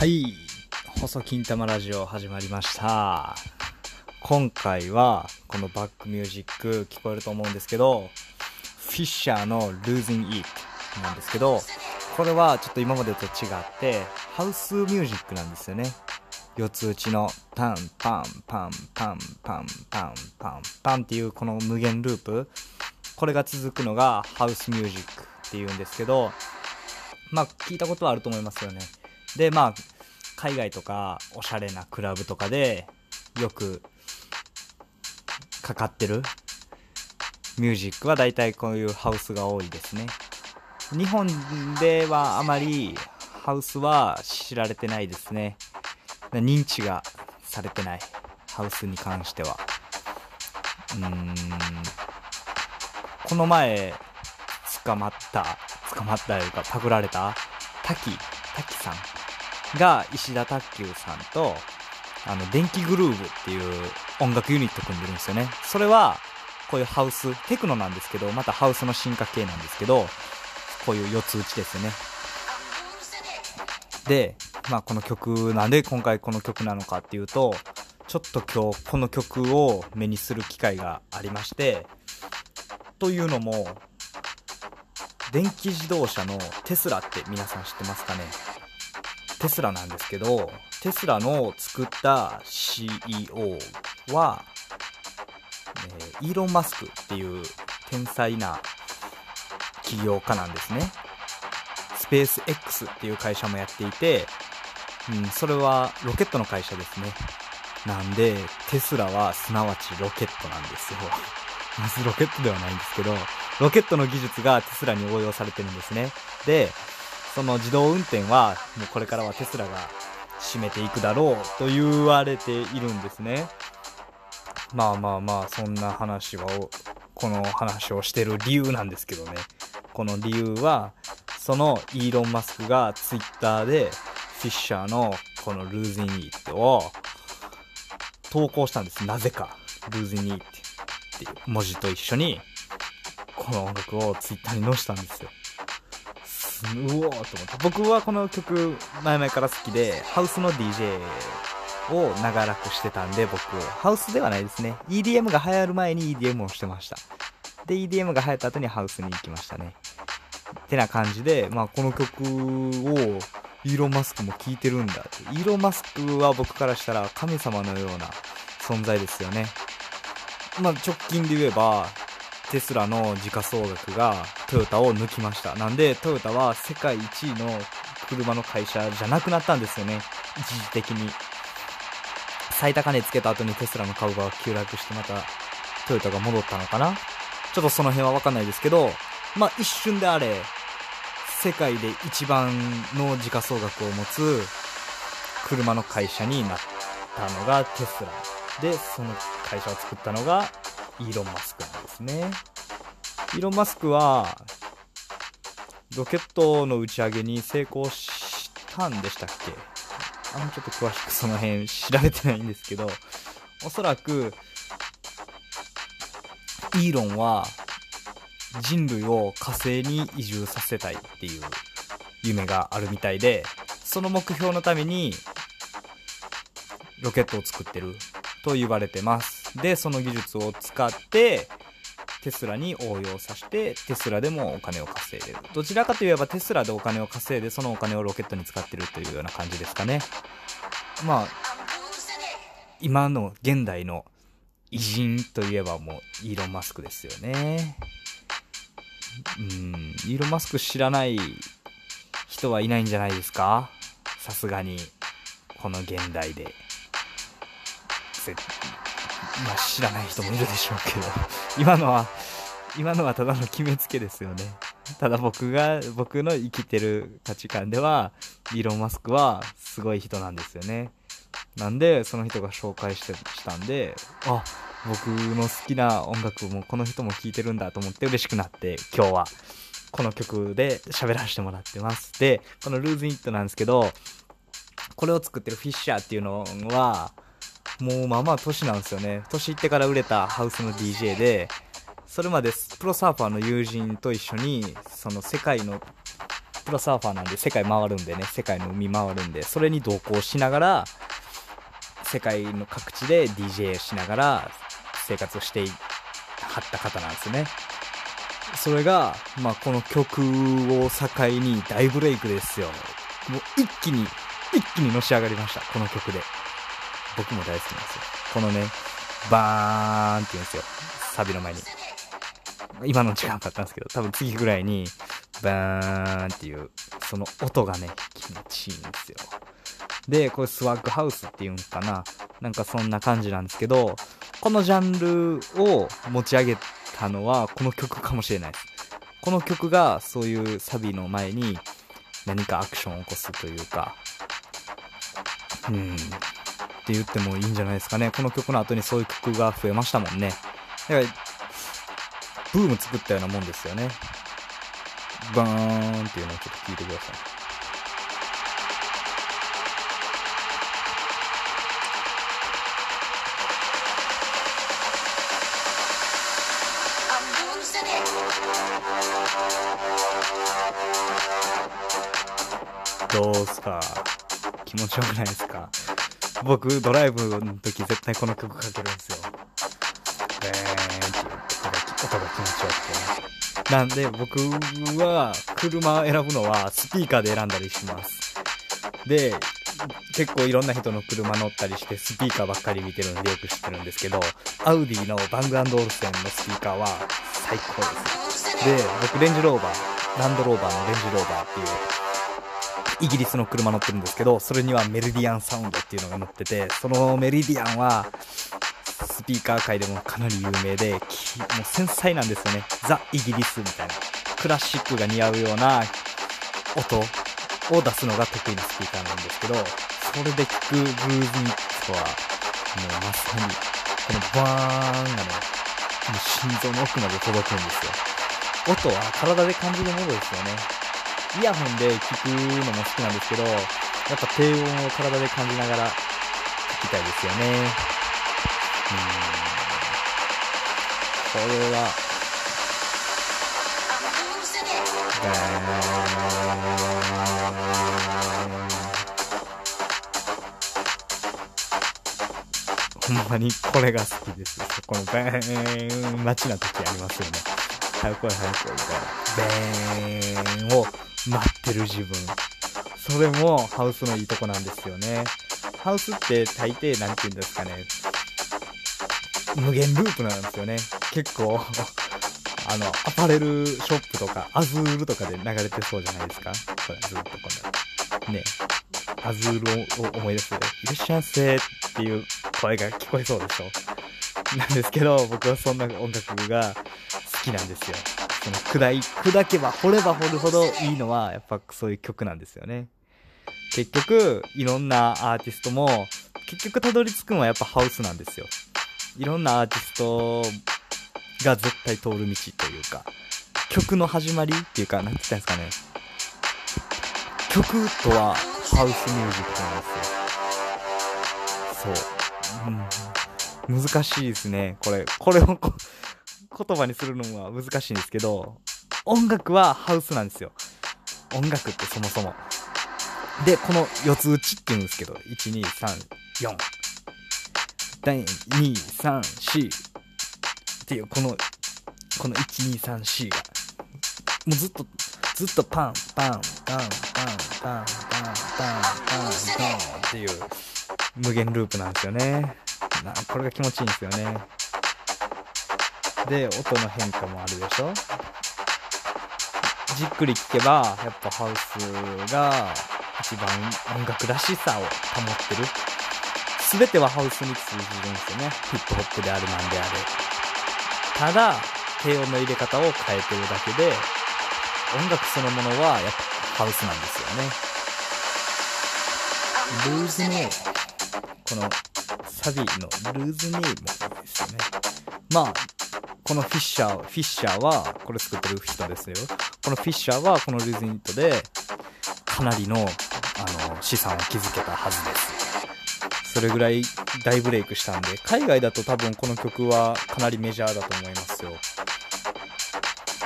はい。細金玉ラジオ始まりました。今回はこのバックミュージック聞こえると思うんですけどフィッシャーの Losing It なんですけどこれはちょっと今までと違ってハウスミュージックなんですよね。四つ打ちのパンパンパンパンパンパンパンパンっていうこの無限ループ。これが続くのがハウスミュージックっていうんですけどまあ聞いたことはあると思いますよね。でまあ海外とかおしゃれなクラブとかでよくかかってるミュージックは大体こういうハウスが多いですね。日本ではあまりハウスは知られてないですね。認知がされてないハウスに関しては。うーん。この前捕まった捕まったというかパクられた滝滝さん。が石田卓球さんとあの電気グルーヴっていう音楽ユニット組んでるんですよね。それはこういうハウステクノなんですけどまたハウスの進化系なんですけどこういう四つ打ちですよね。で、まあ、この曲なんで今回この曲なのかっていうとちょっと今日この曲を目にする機会がありましてというのも電気自動車のテスラって皆さん知ってますかね？テスラなんですけどテスラの作った CEO は、えー、イーロン・マスクっていう天才な起業家なんですね。スペース X っていう会社もやっていて、うん、それはロケットの会社ですね。なんでテスラはすなわちロケットなんですよ。まずロケットではないんですけどロケットの技術がテスラに応用されてるんですね。でその自動運転はもうこれからはテスラが占めていくだろうと言われているんですね。まあまあまあそんな話はこの話をしてる理由なんですけどね。この理由はそのイーロン・マスクがツイッターでフィッシャーのこの Losing It を投稿したんです。なぜか Losing It っていう文字と一緒にこの音楽をツイッターに載せたんですよ。うおーと思って。僕はこの曲前々から好きでハウスの DJ を長らくしてたんで僕。ハウスではないですね。EDM が流行る前に EDM をしてました。で EDM が流行った後にハウスに行きましたね。てな感じで、まあ、この曲をイーロン・マスクも聴いてるんだって。イーロン・マスクは僕からしたら神様のような存在ですよね。まあ直近で言えばテスラの時価総額がトヨタを抜きました。なんでトヨタは世界1位の車の会社じゃなくなったんですよね。一時的に。最高値つけた後にテスラの株が急落してまたトヨタが戻ったのかな。ちょっとその辺は分かんないですけどまあ一瞬であれ世界で一番の時価総額を持つ車の会社になったのがテスラ。でその会社を作ったのがイーロン・マスクなんですね。イーロン・マスクは、ロケットの打ち上げに成功したんでしたっけ？あんまちょっと詳しくその辺調べてないんですけど、おそらく、イーロンは人類を火星に移住させたいっていう夢があるみたいで、その目標のためにロケットを作ってると言われてます。で、その技術を使って、テスラに応用させて、テスラでもお金を稼いでる。どちらかといえばテスラでお金を稼いで、そのお金をロケットに使ってるというような感じですかね。まあ、今の現代の偉人といえばもうイーロン・マスクですよね。うん、イーロン・マスク知らない人はいないんじゃないですか？さすがに、この現代で。まあ、知らない人もいるでしょうけど 今のは今のはただの決めつけですよね。ただ僕が僕の生きてる価値観ではイーロン・マスクはすごい人なんですよね。なんでその人が紹介してしたんであ僕の好きな音楽もこの人も聴いてるんだと思って嬉しくなって今日はこの曲で喋らせてもらってます。でこの「ルーズ・イット」なんですけどこれを作ってるフィッシャーっていうのはもうまあまあ年なんですよね。年いってから売れたハウスの DJ でそれまでプロサーファーの友人と一緒にその世界のプロサーファーなんで世界回るんでね。世界の海回るんでそれに同行しながら世界の各地で DJ しながら生活をしていはった方なんですね。それが、まあ、この曲を境に大ブレイクですよ。もう一気に一気にのし上がりました。この曲で。僕も大好きなんですよこのねバーンって言うんですよサビの前に今の時間かったんですけど多分次ぐらいにバーンっていう、その音がね、気持ちいいんですよ。で、これスワッグハウスっていうんかな。なんかそんな感じなんですけど、このジャンルを持ち上げたのはこの曲かもしれないです。この曲がそういうサビの前に何かアクションを起こすというか、うん、って言ってもいいんじゃないですかね。この曲の後にそういう曲が増えましたもんね。だから、ブーム作ったようなもんですよね。バーンっていうのをちょっと聞いてください。どうすか？気持ちよくないですか？僕ドライブの時絶対この曲かけるんですよ。えーって音が音が気持ちよくてね。なんで僕は車を選ぶのはスピーカーで選んだりします。で、結構いろんな人の車乗ったりしてスピーカーばっかり見てるんでよく知ってるんですけど、アウディのバングオルセンのスピーカーは最高です。で、僕レンジローバー、ランドローバーのレンジローバーっていうイギリスの車乗ってるんですけど、それにはメルディアンサウンドっていうのが乗ってて、そのメリディアンはスピーカー界でもかなり有名で、もう繊細なんですよね。ザ・イギリスみたいな。クラシックが似合うような音を出すのが得意なスピーカーなんですけど、それで聴くグルーズニットは、もうまさに、このバーンがね、もう心臓の奥まで届くんですよ。音は体で感じるものですよね。イヤホンで聴くのも好きなんですけど、やっぱ低音を体で感じながら聴きたいですよね。うんこれは、ほんまにこれが好きです。このベーン待ちな時ありますよね。早く来い早く来いみたいな。ベーンを待ってる自分。それもハウスのいいとこなんですよね。ハウスって大抵何て言うんですかね。無限ループなんですよね。結構 あの、アパレルショップとか、アズールとかで流れてそうじゃないですかこれずっとこんな。ね。アズールを思い出す。いらっしゃいませっていう声が聞こえそうでしょなんですけど、僕はそんな音楽が好きなんですよ。その砕い、砕けば掘れば掘るほどいいのは、やっぱそういう曲なんですよね。結局、いろんなアーティストも、結局たどり着くのはやっぱハウスなんですよ。いろんなアーティストが絶対通る道というか、曲の始まりっていうか、なんて言ったんですかね。曲とはハウスミュージックなんですよ。そう。うん、難しいですね。これ、これをこ言葉にするのは難しいんですけど、音楽はハウスなんですよ。音楽ってそもそも。で、この四つ打ちって言うんですけど、1、2、3、4。第2、3、4っていう、この、この1、2、3、4が、もうずっと、ずっとパン、パン、パン、パン、パン、パン、パン、パン、パンっていう無限ループなんですよね。なこれが気持ちいいんですよね。で、音の変化もあるでしょ？じっくり聴けば、やっぱハウスが一番音楽らしさを保ってる全てはハウスに通じるんですよね。ヒップホップであるなんであれ。ただ、低音の入れ方を変えてるだけで、音楽そのものはやっぱハウスなんですよね。ルーズネー。このサビのルーズネームですよね。まあ、このフィッシャー、フィッシャーは、これ作ってる人ですよ。このフィッシャーはこのルーズニットで、かなりの、あの、資産を築けたはずです。それぐらい大ブレイクしたんで、海外だと多分この曲はかなりメジャーだと思いますよ。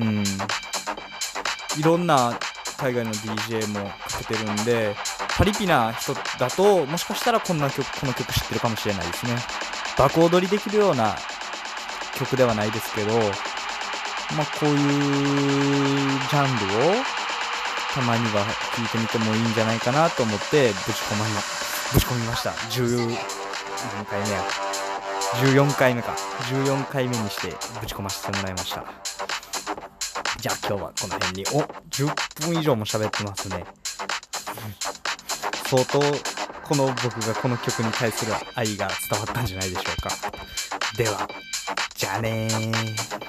うん。いろんな海外の DJ もかけてるんでパリピな人だともしかしたらこんな曲この曲知ってるかもしれないですね爆踊りできるような曲ではないですけどまあこういうジャンルをたまには聴いてみてもいいんじゃないかなと思ってぶち込まぶち込みました。10何回目や。14回目か。14回目にしてぶち込ませてもらいました。じゃあ今日はこの辺に。お10分以上も喋ってますね。相当この僕がこの曲に対する愛が伝わったんじゃないでしょうか。では。じゃあねー